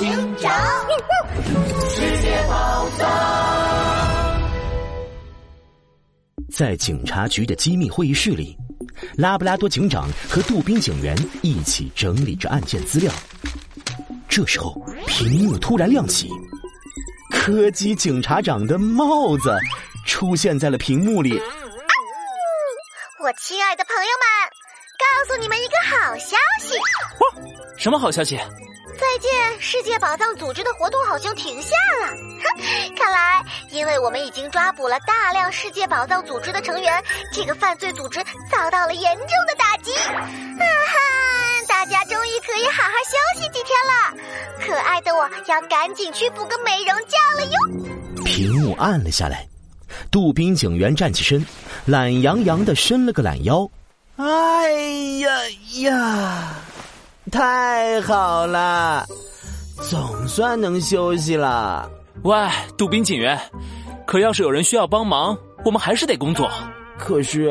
警长，世界宝藏。在警察局的机密会议室里，拉布拉多警长和杜宾警员一起整理着案件资料。这时候，屏幕突然亮起，柯基警察长的帽子出现在了屏幕里。我亲爱的朋友们，告诉你们一个好消息！哇，什么好消息？再见，世界宝藏组织的活动好像停下了。哼，看来因为我们已经抓捕了大量世界宝藏组织的成员，这个犯罪组织遭到了严重的打击。啊哈，大家终于可以好好休息几天了。可爱的我要赶紧去补个美容觉了哟。屏幕暗了下来。杜宾警员站起身，懒洋洋的伸了个懒腰。哎呀呀，太好了，总算能休息了。喂，杜宾警员，可要是有人需要帮忙，我们还是得工作。可是，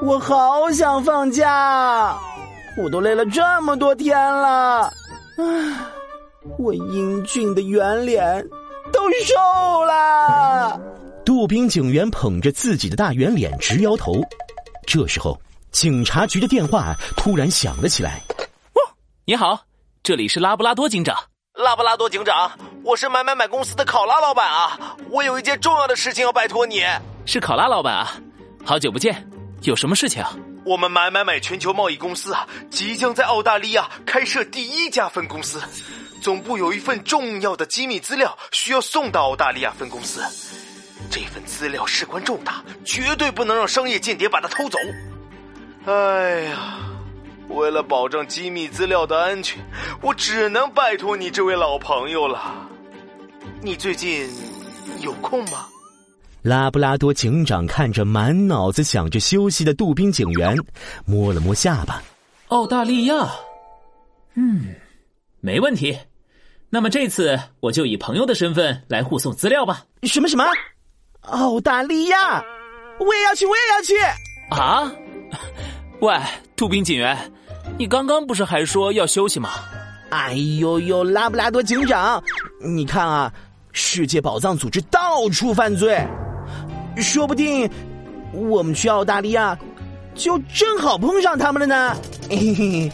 我好想放假，我都累了这么多天了。唉，我英俊的圆脸都瘦了。杜宾警员捧着自己的大圆脸直摇头。这时候，警察局的电话突然响了起来。哦，你好，这里是拉布拉多警长。拉布拉多警长，我是买买买公司的考拉老板啊！我有一件重要的事情要拜托你。是考拉老板啊，好久不见，有什么事情啊？我们买买买全球贸易公司啊，即将在澳大利亚开设第一家分公司，总部有一份重要的机密资料需要送到澳大利亚分公司。这份资料事关重大，绝对不能让商业间谍把它偷走。哎呀，为了保证机密资料的安全，我只能拜托你这位老朋友了。你最近有空吗？拉布拉多警长看着满脑子想着休息的杜宾警员，摸了摸下巴。澳大利亚，嗯，没问题。那么这次我就以朋友的身份来护送资料吧。什么什么？澳大利亚，我也要去，我也要去啊！喂，杜宾警员，你刚刚不是还说要休息吗？哎呦呦，拉布拉多警长，你看啊，世界宝藏组织到处犯罪，说不定我们去澳大利亚就正好碰上他们了呢。嘿嘿，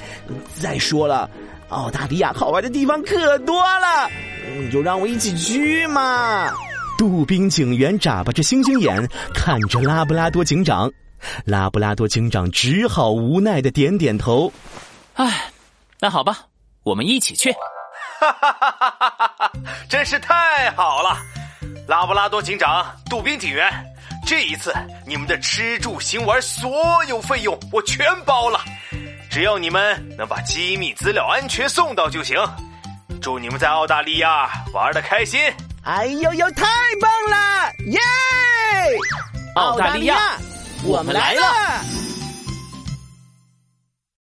再说了，澳大利亚好玩的地方可多了，你就让我一起去嘛。杜宾警员眨巴着星星眼看着拉布拉多警长，拉布拉多警长只好无奈的点点头。唉，那好吧，我们一起去。哈哈哈哈哈哈！真是太好了，拉布拉多警长、杜宾警员，这一次你们的吃住行玩所有费用我全包了，只要你们能把机密资料安全送到就行。祝你们在澳大利亚玩的开心！哎呦呦，太棒了！耶！澳大利亚，我们来了。